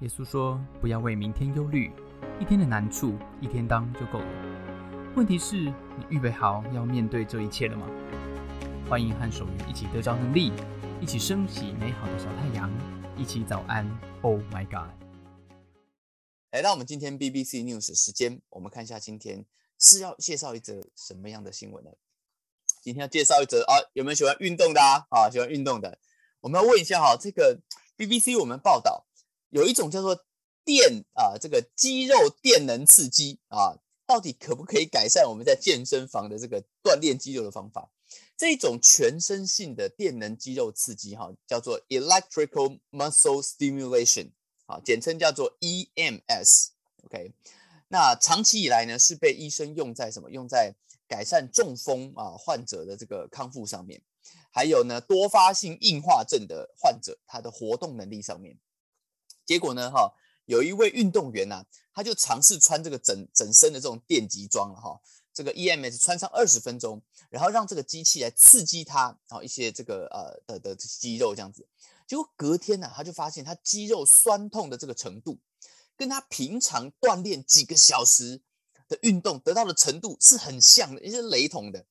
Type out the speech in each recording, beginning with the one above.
耶稣说：“不要为明天忧虑，一天的难处一天当就够了。问题是，你预备好要面对这一切了吗？”欢迎和守愚一起得着能力，一起升起美好的小太阳，一起早安。Oh my God！来到我们今天 BBC News 时间，我们看一下今天是要介绍一则什么样的新闻呢？今天要介绍一则啊，有没有喜欢运动的啊？啊，喜欢运动的，我们要问一下哈，这个 BBC 我们报道。有一种叫做电啊，这个肌肉电能刺激啊，到底可不可以改善我们在健身房的这个锻炼肌肉的方法？这种全身性的电能肌肉刺激哈，叫做 electrical muscle stimulation 啊，简称叫做 EMS。OK，那长期以来呢，是被医生用在什么？用在改善中风啊患者的这个康复上面，还有呢多发性硬化症的患者他的活动能力上面。结果呢，哈，有一位运动员呐，他就尝试穿这个整整身的这种电极装了哈，这个 EMS 穿上二十分钟，然后让这个机器来刺激他，然后一些这个呃的的肌肉这样子，结果隔天呢，他就发现他肌肉酸痛的这个程度，跟他平常锻炼几个小时的运动得到的程度是很像的，也是雷同的。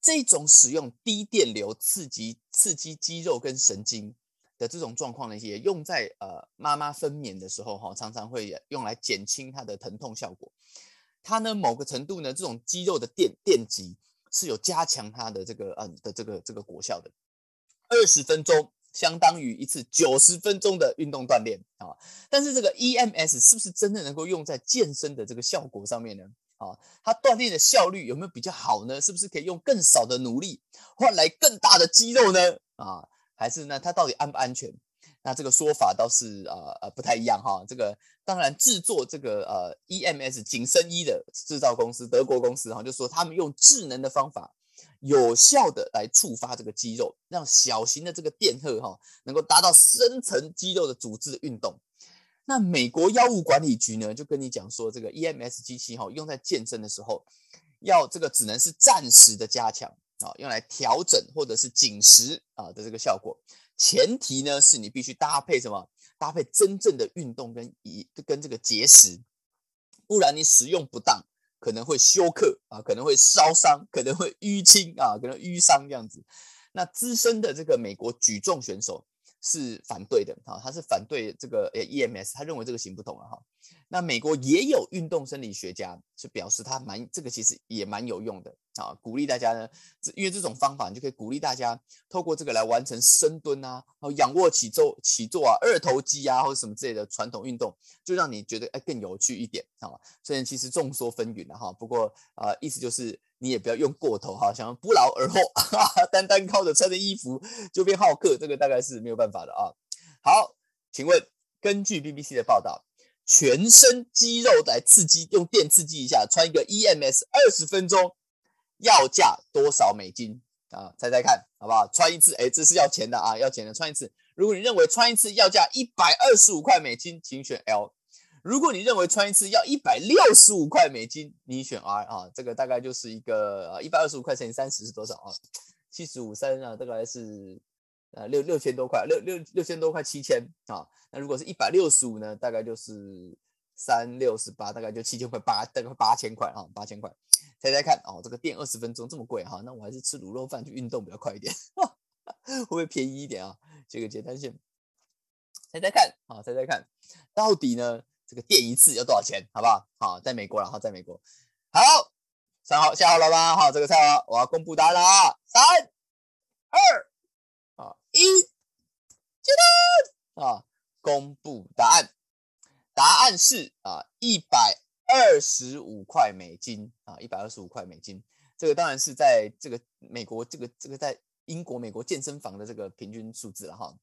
这种使用低电流刺激刺激肌肉跟神经。的这种状况呢，也用在呃妈妈分娩的时候哈，常常会用来减轻它的疼痛效果。它呢某个程度呢，这种肌肉的电电极是有加强它的这个嗯的这个这个果效的。二十分钟相当于一次九十分钟的运动锻炼啊。但是这个 EMS 是不是真的能够用在健身的这个效果上面呢？啊，它锻炼的效率有没有比较好呢？是不是可以用更少的努力换来更大的肌肉呢？啊？还是那它到底安不安全？那这个说法倒是呃呃不太一样哈。这个当然制作这个呃 EMS 紧身衣的制造公司德国公司哈，就说他们用智能的方法，有效的来触发这个肌肉，让小型的这个电荷哈能够达到深层肌肉的组织的运动。那美国药物管理局呢就跟你讲说，这个 EMS 机器哈用在健身的时候，要这个只能是暂时的加强。啊，用来调整或者是紧实啊的这个效果，前提呢是你必须搭配什么？搭配真正的运动跟一跟这个节食，不然你使用不当，可能会休克啊，可能会烧伤，可能会淤青啊，可能淤伤这样子。那资深的这个美国举重选手是反对的啊，他是反对这个 EMS，他认为这个行不通了哈。那美国也有运动生理学家是表示他蛮这个其实也蛮有用的啊，鼓励大家呢，因为这种方法你就可以鼓励大家透过这个来完成深蹲啊，然后仰卧起坐起坐啊，二头肌啊或者什么之类的传统运动，就让你觉得哎更有趣一点啊。虽然其实众说纷纭了哈，不过啊意思就是你也不要用过头哈，想要不劳而获，哈 哈单单靠着穿着衣服就变好客，这个大概是没有办法的啊。好，请问根据 BBC 的报道。全身肌肉来刺激，用电刺激一下，穿一个 EMS 二十分钟，要价多少美金啊？猜猜看，好不好？穿一次，哎，这是要钱的啊，要钱的。穿一次，如果你认为穿一次要价一百二十五块美金，请选 L；如果你认为穿一次要一百六十五块美金，你选 R 啊。这个大概就是一个呃一百二十五块乘以三十是多少啊？七十五三啊，大概是。呃，六六千多块，六六六千多块，七千啊。那如果是一百六十五呢，大概就是三六十八，大概就七千块八，大概八千块啊，八千块。猜猜看哦，这个电二十分钟这么贵哈，那我还是吃卤肉饭去运动比较快一点，会不会便宜一点啊？这个简单线，猜猜看啊，猜猜看，到底呢这个电一次要多少钱？好不好？好，在美国了哈，在美国。好，三号下好了吗？好，这个菜我要公布答案了啊，三二。一，接单啊！公布答案，答案是啊，一百二十五块美金啊，一百二十五块美金。这个当然是在这个美国，这个这个在英国、美国健身房的这个平均数字了哈。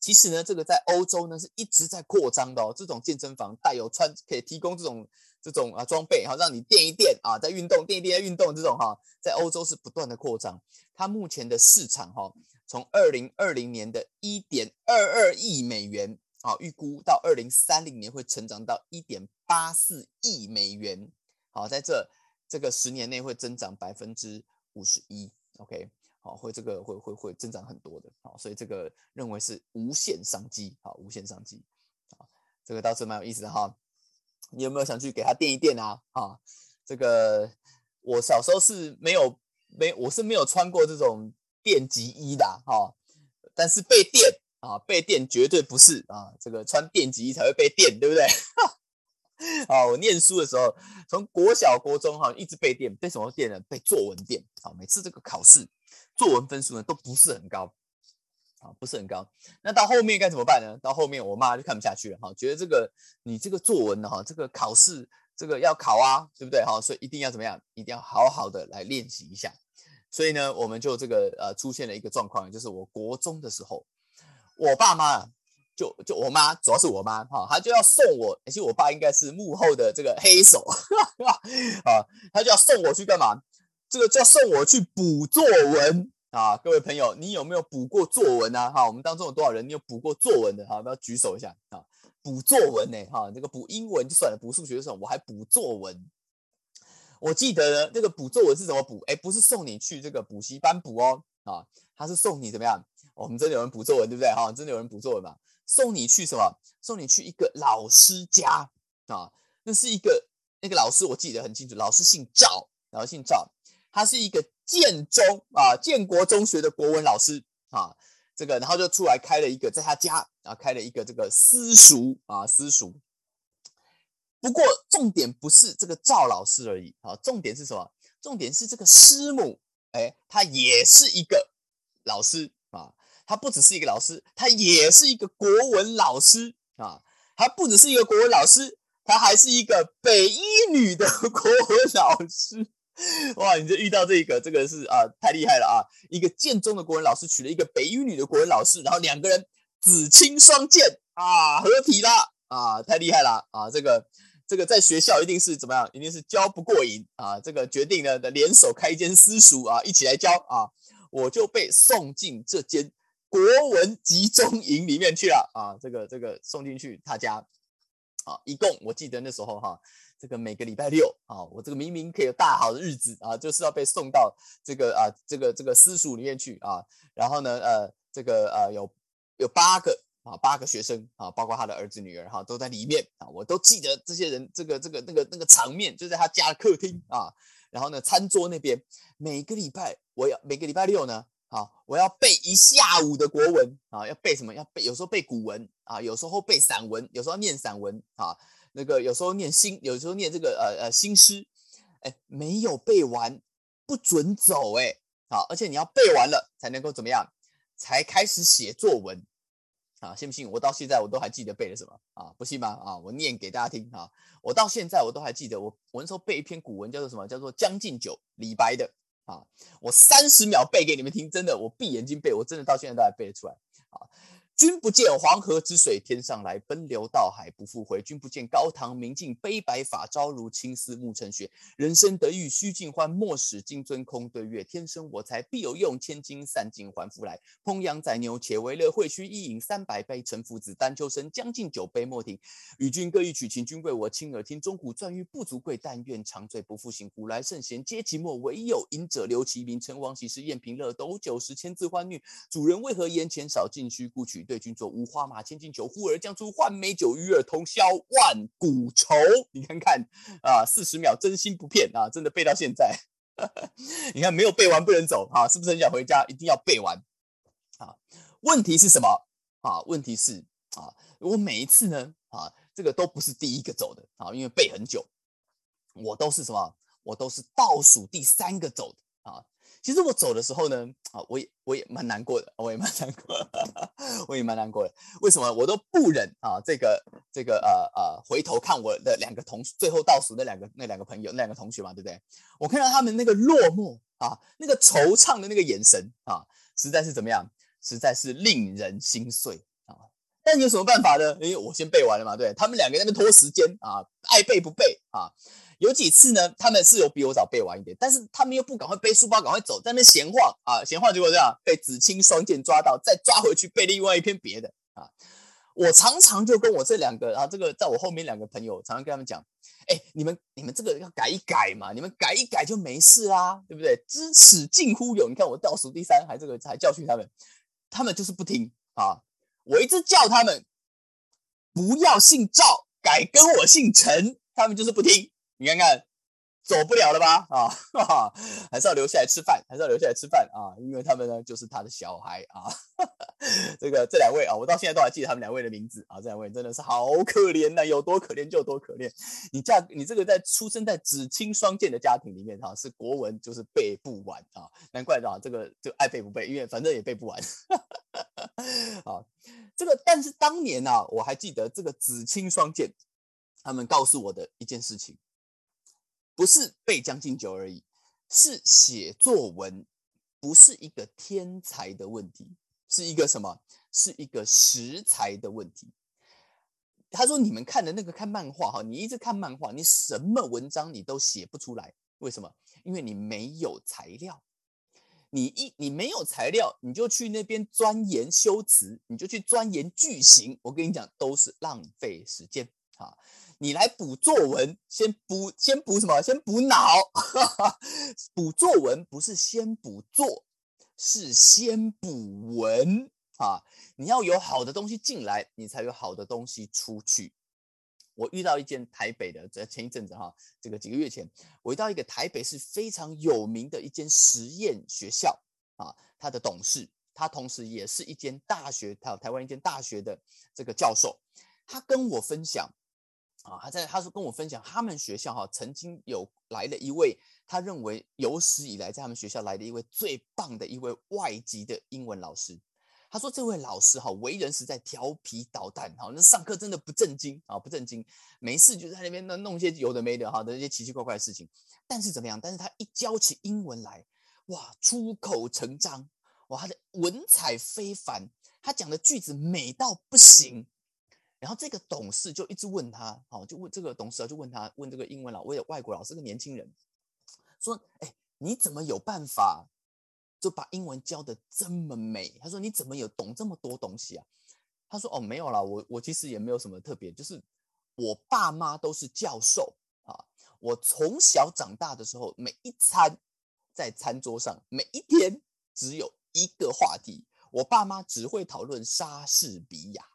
其实呢，这个在欧洲呢是一直在扩张的哦。这种健身房带有穿可以提供这种这种啊装备哈，让你垫一垫啊，在运动垫一垫在运动这种哈，在欧洲是不断的扩张。它目前的市场哈，从二零二零年的一点二二亿美元啊，预估到二零三零年会成长到一点八四亿美元。好，在这这个十年内会增长百分之五十一。OK。好，会这个会会会增长很多的，好，所以这个认为是无限商机，好，无限商机，这个倒是蛮有意思的哈。你有没有想去给他垫一垫啊？啊，这个我小时候是没有没我是没有穿过这种电极衣的哈，但是被电啊被电绝对不是啊，这个穿电极才会被电，对不对？啊，我念书的时候，从国小国中哈一直被电，被什么电呢？被作文电啊，每次这个考试作文分数呢都不是很高。啊，不是很高。那到后面该怎么办呢？到后面我妈就看不下去了，哈，觉得这个你这个作文呢，哈，这个考试这个要考啊，对不对？哈，所以一定要怎么样？一定要好好的来练习一下。所以呢，我们就这个呃出现了一个状况，就是我国中的时候，我爸妈就就我妈，主要是我妈哈，她就要送我，而且我爸应该是幕后的这个黑手啊，他就要送我去干嘛？这个就要送我去补作文。啊，各位朋友，你有没有补过作文呢？哈，我们当中有多少人你有补过作文的？哈，不要举手一下啊！补作文呢？哈，这个补英文就算了，补数学的时候我还补作文。我记得呢，这个补作文是怎么补？哎，不是送你去这个补习班补哦，啊，他是送你怎么样？我们真的有人补作文，对不对？哈，真的有人补作文嘛？送你去什么？送你去一个老师家啊？那是一个那个老师，我记得很清楚，老师姓赵，然后姓赵，他是一个。建中啊，建国中学的国文老师啊，这个然后就出来开了一个，在他家啊开了一个这个私塾啊私塾。不过重点不是这个赵老师而已啊，重点是什么？重点是这个师母，哎，他也是一个老师，他不只是一个老师，他也是一个国文老师啊，他不只是一个国文老师，他还是一个北一女的 国文老师。哇，你就遇到这个，这个是啊，太厉害了啊！一个建中的国文老师娶了一个北一女的国文老师，然后两个人紫青双剑啊，合体啦啊，太厉害了啊！这个这个在学校一定是怎么样？一定是教不过瘾啊！这个决定呢的联手开一间私塾啊，一起来教啊！我就被送进这间国文集中营里面去了啊！这个这个送进去他家啊，一共我记得那时候哈。这个每个礼拜六啊，我这个明明可以有大好的日子啊，就是要被送到这个啊，这个这个私塾里面去啊。然后呢，呃，这个呃有有八个啊，八个学生啊，包括他的儿子女儿哈，都在里面啊。我都记得这些人，这个这个那个那个场面，就在他家客厅啊。然后呢，餐桌那边，每个礼拜我要每个礼拜六呢，啊，我要背一下午的国文啊，要背什么？要背有时候背古文啊，有时候背散文，有时候念散文啊。那个有时候念新，有时候念这个呃呃新诗，哎，没有背完不准走哎，好，而且你要背完了才能够怎么样，才开始写作文啊，信不信？我到现在我都还记得背了什么啊？不信吗？啊，我念给大家听啊，我到现在我都还记得，我我那时候背一篇古文叫做什么？叫做《将进酒》，李白的啊，我三十秒背给你们听，真的，我闭眼睛背，我真的到现在都还背得出来啊。君不见黄河之水天上来，奔流到海不复回。君不见高堂明镜悲白发，朝如青丝暮成雪。人生得意须尽欢，莫使金樽空对月。天生我材必有用，千金散尽还复来。烹羊宰牛且为乐，会须一饮三百杯。臣服子，丹丘生，将进酒，杯莫停。与君歌一曲，请君为我倾耳听。钟鼓馔玉不足贵，但愿长醉不复醒。古来圣贤皆寂寞，唯有饮者留其名。陈王昔时宴平乐，斗酒十千恣欢谑。主人为何言钱少，径须故取？对君酌无花马，千金裘，呼儿将出换美酒，与尔同销万古愁。你看看啊，四十秒真心不骗啊，真的背到现在。你看没有背完不能走啊，是不是很想回家？一定要背完啊。问题是什么啊？问题是啊，我每一次呢啊，这个都不是第一个走的啊，因为背很久，我都是什么？我都是倒数第三个走的啊。其实我走的时候呢，啊，我也我也蛮难过的，我也蛮难过，我也蛮难过的。为什么我都不忍啊？这个这个呃呃，回头看我的两个同最后倒数那两个那两个朋友那两个同学嘛，对不对？我看到他们那个落寞啊，那个惆怅的那个眼神啊，实在是怎么样？实在是令人心碎啊！但有什么办法呢？因为我先背完了嘛，对他们两个在那拖时间啊，爱背不背啊？有几次呢，他们是有比我早背完一点，但是他们又不赶快背书包，赶快走，在那闲晃啊，闲晃，结果这样被紫青双剑抓到，再抓回去背另外一篇别的啊。我常常就跟我这两个啊，这个在我后面两个朋友，常常跟他们讲，哎，你们你们这个要改一改嘛，你们改一改就没事啦，对不对？知耻近乎勇，你看我倒数第三，还这个还教训他们，他们就是不听啊。我一直叫他们不要姓赵，改跟我姓陈，他们就是不听。你看看。走不了了吧？啊，还是要留下来吃饭，还是要留下来吃饭啊！因为他们呢，就是他的小孩啊。这个这两位啊，我到现在都还记得他们两位的名字啊。这两位真的是好可怜呐，有多可怜就有多可怜。你嫁你这个在出生在子亲双剑的家庭里面哈，是国文就是背不完啊，难怪的啊，这个就爱背不背，因为反正也背不完。啊，这个但是当年呢，我还记得这个子亲双剑，他们告诉我的一件事情。不是背《将进酒》而已，是写作文，不是一个天才的问题，是一个什么？是一个食材的问题。他说：“你们看的那个看漫画哈，你一直看漫画，你什么文章你都写不出来。为什么？因为你没有材料。你一你没有材料，你就去那边钻研修辞，你就去钻研句型。我跟你讲，都是浪费时间啊。”你来补作文，先补先补什么？先补脑。补作文不是先补作，是先补文啊！你要有好的东西进来，你才有好的东西出去。我遇到一间台北的，在前一阵子哈，这个几个月前，我遇到一个台北是非常有名的一间实验学校啊，他的董事，他同时也是一间大学，他台湾一间大学的这个教授，他跟我分享。啊，他在他说跟我分享，他们学校哈曾经有来了一位，他认为有史以来在他们学校来的一位最棒的一位外籍的英文老师。他说这位老师哈为人实在调皮捣蛋，哈那上课真的不正经啊不正经，没事就在那边那弄些有的没的哈的一些奇奇怪怪的事情。但是怎么样？但是他一教起英文来，哇出口成章，哇他的文采非凡，他讲的句子美到不行。然后这个董事就一直问他，好，就问这个董事啊，就问他，问这个英文老，为了外国老师，个年轻人，说，哎，你怎么有办法就把英文教的这么美？他说，你怎么有懂这么多东西啊？他说，哦，没有啦，我我其实也没有什么特别，就是我爸妈都是教授啊，我从小长大的时候，每一餐在餐桌上，每一天只有一个话题，我爸妈只会讨论莎士比亚。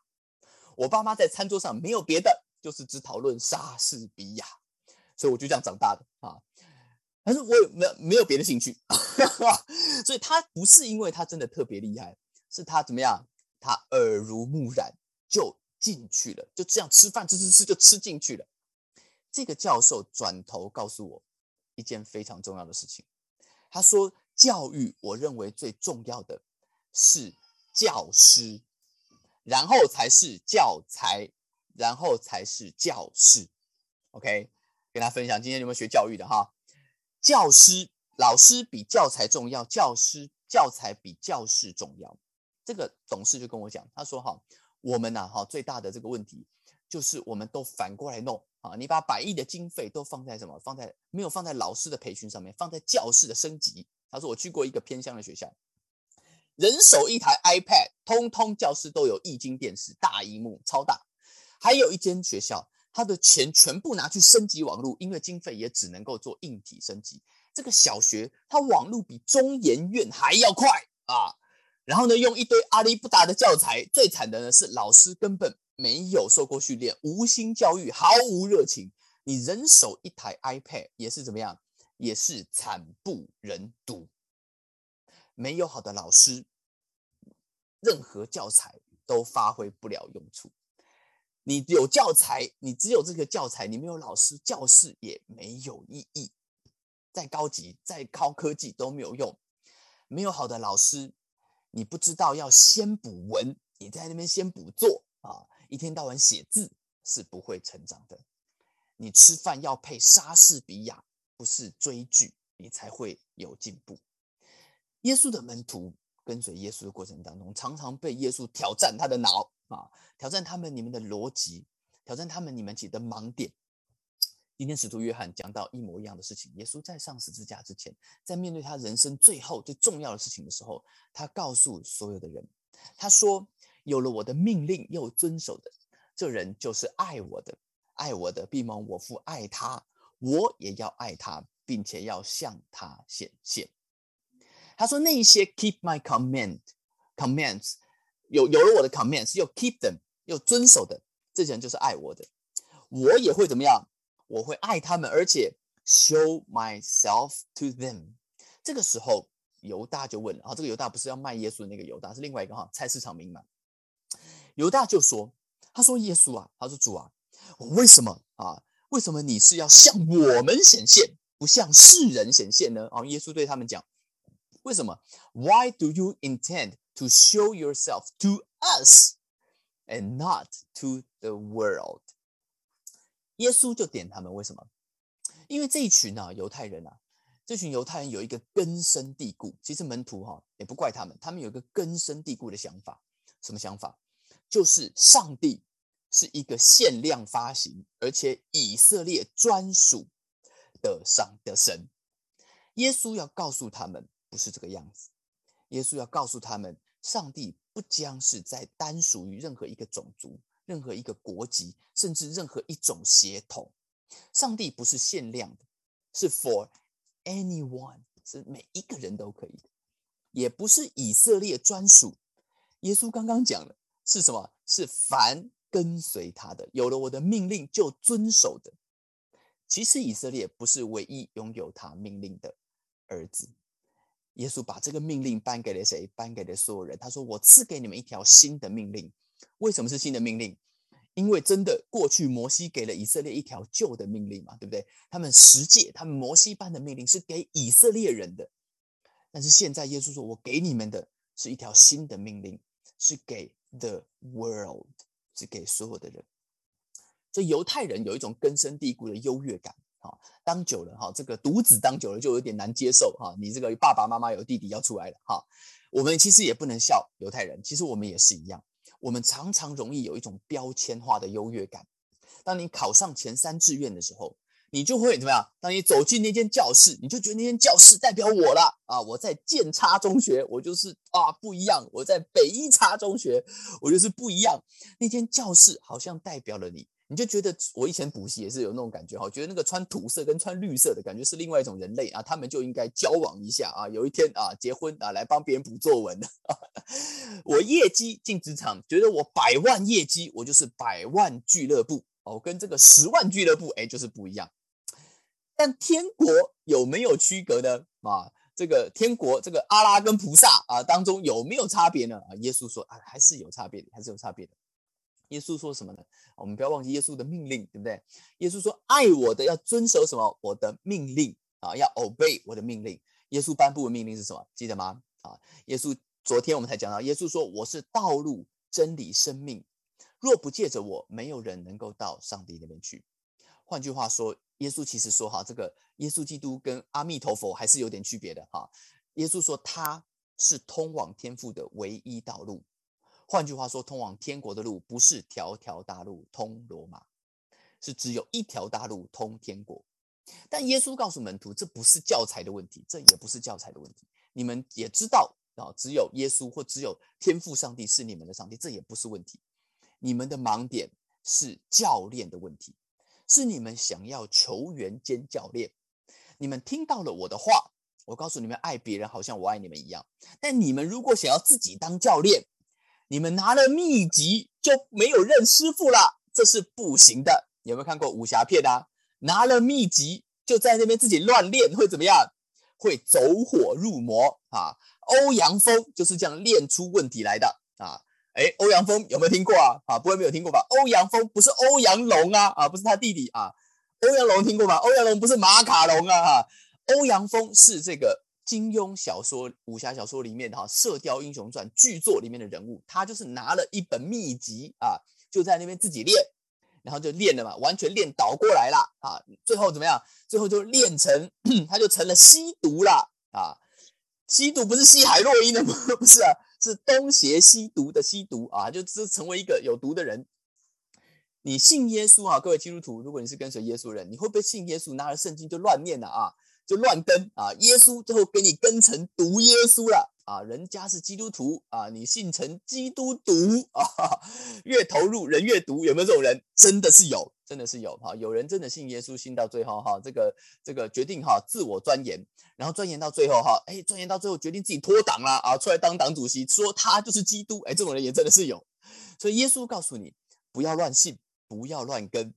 我爸妈在餐桌上没有别的，就是只讨论莎士比亚，所以我就这样长大的啊。但是我没有没有别的兴趣，所以他不是因为他真的特别厉害，是他怎么样？他耳濡目染就进去了，就这样吃饭吃吃吃就吃进去了。这个教授转头告诉我一件非常重要的事情，他说：教育我认为最重要的是教师。然后才是教材，然后才是教室。OK，跟大家分享，今天有没有学教育的哈？教师、老师比教材重要，教师、教材比教室重要。这个董事就跟我讲，他说哈，我们呐哈最大的这个问题就是我们都反过来弄啊，你把百亿的经费都放在什么？放在没有放在老师的培训上面，放在教室的升级。他说我去过一个偏乡的学校。人手一台 iPad，通通教室都有液晶电视，大荧幕超大。还有一间学校，他的钱全部拿去升级网络，因为经费也只能够做硬体升级。这个小学，它网络比中研院还要快啊！然后呢，用一堆阿里不达的教材，最惨的呢是老师根本没有受过训练，无心教育，毫无热情。你人手一台 iPad 也是怎么样？也是惨不忍睹。没有好的老师，任何教材都发挥不了用处。你有教材，你只有这个教材，你没有老师，教室也没有意义。再高级、再高科技都没有用。没有好的老师，你不知道要先补文，你在那边先补作啊，一天到晚写字是不会成长的。你吃饭要配莎士比亚，不是追剧，你才会有进步。耶稣的门徒跟随耶稣的过程当中，常常被耶稣挑战他的脑啊，挑战他们你们的逻辑，挑战他们你们自己的盲点。今天使徒约翰讲到一模一样的事情。耶稣在上十字架之前，在面对他人生最后最重要的事情的时候，他告诉所有的人，他说：“有了我的命令又遵守的，这人就是爱我的。爱我的必蒙我父爱他，我也要爱他，并且要向他显现。”他说：“那些 keep my command commands，有有了我的 commands，又 keep them，又遵守的，这些人就是爱我的，我也会怎么样？我会爱他们，而且 show myself to them。这个时候，犹大就问了啊，这个犹大不是要卖耶稣的那个犹大，是另外一个哈，菜市场名嘛。犹大就说：“他说耶稣啊，他说主啊，我为什么啊？为什么你是要向我们显现，不向世人显现呢？”啊，耶稣对他们讲：“为什么？Why do you intend to show yourself to us and not to the world？” 耶稣就点他们，为什么？因为这一群啊，犹太人啊，这群犹太人有一个根深蒂固，其实门徒哈也不怪他们，他们有一个根深蒂固的想法，什么想法？就是上帝是一个限量发行，而且以色列专属的上的神。耶稣要告诉他们，不是这个样子。耶稣要告诉他们，上帝不将是在单属于任何一个种族。任何一个国籍，甚至任何一种血统，上帝不是限量的，是 for anyone，是每一个人都可以的，也不是以色列专属。耶稣刚刚讲了是什么？是凡跟随他的，有了我的命令就遵守的。其实以色列不是唯一拥有他命令的儿子。耶稣把这个命令颁给了谁？颁给了所有人。他说：“我赐给你们一条新的命令。”为什么是新的命令？因为真的过去摩西给了以色列一条旧的命令嘛，对不对？他们十诫，他们摩西般的命令是给以色列人的，但是现在耶稣说：“我给你们的是一条新的命令，是给 the world，是给所有的人。”所以犹太人有一种根深蒂固的优越感，好，当久了哈，这个独子当久了就有点难接受，哈，你这个爸爸妈妈有弟弟要出来了，哈，我们其实也不能笑犹太人，其实我们也是一样。我们常常容易有一种标签化的优越感。当你考上前三志愿的时候，你就会怎么样？当你走进那间教室，你就觉得那间教室代表我了啊！我在建差中学，我就是啊不一样；我在北一差中学，我就是不一样。那间教室好像代表了你。你就觉得我以前补习也是有那种感觉哈，觉得那个穿土色跟穿绿色的感觉是另外一种人类啊，他们就应该交往一下啊，有一天啊结婚啊来帮别人补作文的。我业绩进职场，觉得我百万业绩，我就是百万俱乐部哦，跟这个十万俱乐部哎就是不一样。但天国有没有区隔呢？啊，这个天国这个阿拉跟菩萨啊当中有没有差别呢？啊，耶稣说啊还是有差别的，还是有差别的。耶稣说什么呢？我们不要忘记耶稣的命令，对不对？耶稣说：“爱我的要遵守什么？我的命令啊，要 obey 我的命令。”耶稣颁布的命令是什么？记得吗？啊，耶稣昨天我们才讲到，耶稣说：“我是道路、真理、生命，若不借着我，没有人能够到上帝那边去。”换句话说，耶稣其实说哈，这个耶稣基督跟阿弥陀佛还是有点区别的哈。耶稣说他是通往天父的唯一道路。换句话说，通往天国的路不是条条大路通罗马，是只有一条大路通天国。但耶稣告诉门徒，这不是教材的问题，这也不是教材的问题。你们也知道啊，只有耶稣或只有天赋上帝是你们的上帝，这也不是问题。你们的盲点是教练的问题，是你们想要球员兼教练。你们听到了我的话，我告诉你们，爱别人好像我爱你们一样。但你们如果想要自己当教练，你们拿了秘籍就没有认师傅了，这是不行的。有没有看过武侠片啊？拿了秘籍就在那边自己乱练，会怎么样？会走火入魔啊！欧阳锋就是这样练出问题来的啊！哎，欧阳锋有没有听过啊？啊，不会没有听过吧？欧阳锋不是欧阳龙啊，啊，不是他弟弟啊。欧阳龙听过吗？欧阳龙不是马卡龙啊，哈，欧阳锋是这个。金庸小说、武侠小说里面的哈《射雕英雄传》巨作里面的人物，他就是拿了一本秘籍啊，就在那边自己练，然后就练了嘛，完全练倒过来了啊！最后怎么样？最后就练成，他就成了吸毒了啊！吸毒不是吸海洛因的吗？不是啊，是东邪吸毒的吸毒啊，就只成为一个有毒的人。你信耶稣啊，各位基督徒，如果你是跟随耶稣人，你会不会信耶稣，拿着圣经就乱念了啊？就乱跟啊！耶稣最后给你跟成毒耶稣了啊！人家是基督徒啊，你信成基督毒 啊！越投入人越毒，有没有这种人？真的是有，真的是有哈！有人真的信耶稣，信到最后哈，这个这个决定哈，自我钻研，然后钻研到最后哈，哎，钻研到最后决定自己脱党了啊，出来当党主席，说他就是基督，哎，这种人也真的是有。所以耶稣告诉你，不要乱信不要乱跟。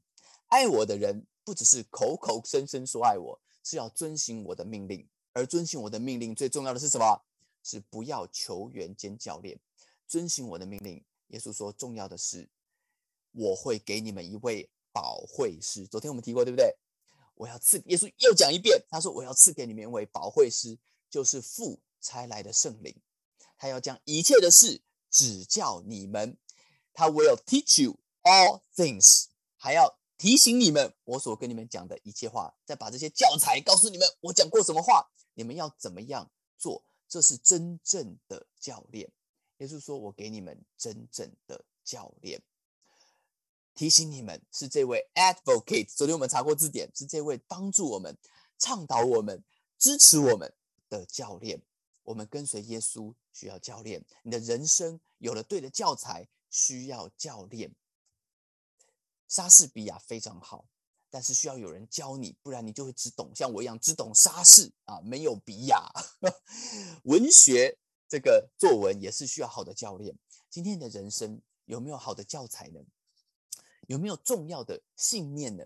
爱我的人，不只是口口声声说爱我，是要遵行我的命令。而遵行我的命令，最重要的是什么？是不要球员兼教练。遵行我的命令，耶稣说，重要的是我会给你们一位保惠师。昨天我们提过，对不对？我要赐耶稣又讲一遍，他说我要赐给你们一位保惠师，就是父差来的圣灵，他要将一切的事指教你们。他 will teach you all things，还要提醒你们我所跟你们讲的一切话，再把这些教材告诉你们我讲过什么话，你们要怎么样做？这是真正的教练。耶稣说：“我给你们真正的教练，提醒你们是这位 advocate。昨天我们查过字典，是这位帮助我们、倡导我们、支持我们的教练。我们跟随耶稣需要教练，你的人生有了对的教材。”需要教练，莎士比亚非常好，但是需要有人教你，不然你就会只懂像我一样只懂莎士啊，没有比亚。文学这个作文也是需要好的教练。今天的人生有没有好的教材呢？有没有重要的信念呢？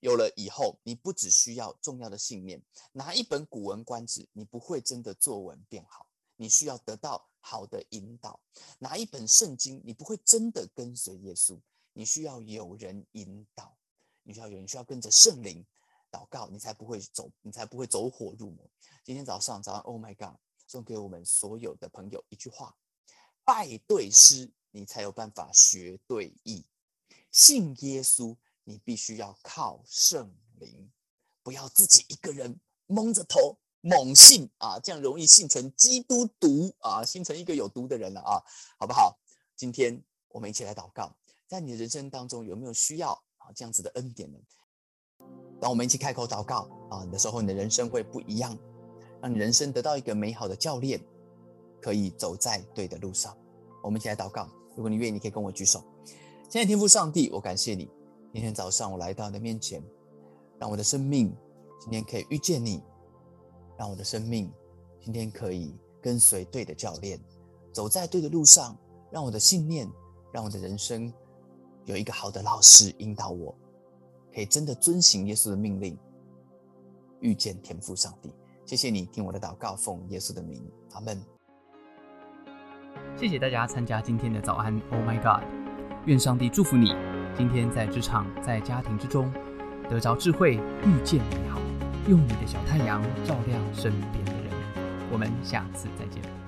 有了以后，你不只需要重要的信念，拿一本《古文观止》，你不会真的作文变好。你需要得到好的引导，拿一本圣经，你不会真的跟随耶稣，你需要有人引导，你需要有人需要跟着圣灵祷告，你才不会走，你才不会走火入魔。今天早上早上，Oh my God，送给我们所有的朋友一句话：拜对师，你才有办法学对义；信耶稣，你必须要靠圣灵，不要自己一个人蒙着头。猛信啊，这样容易信成基督毒啊，信成一个有毒的人了啊，好不好？今天我们一起来祷告，在你的人生当中有没有需要啊这样子的恩典呢？当我们一起开口祷告啊你的时候，你的人生会不一样，让你人生得到一个美好的教练，可以走在对的路上。我们一起来祷告，如果你愿意，你可以跟我举手。现在天父上帝，我感谢你，今天早上我来到你的面前，让我的生命今天可以遇见你。让我的生命今天可以跟随对的教练，走在对的路上。让我的信念，让我的人生有一个好的老师引导我，可以真的遵行耶稣的命令，遇见天父上帝。谢谢你听我的祷告，奉耶稣的名，阿门。谢谢大家参加今天的早安，Oh my God！愿上帝祝福你，今天在职场、在家庭之中得着智慧，遇见美好。用你的小太阳照亮身边的人。我们下次再见。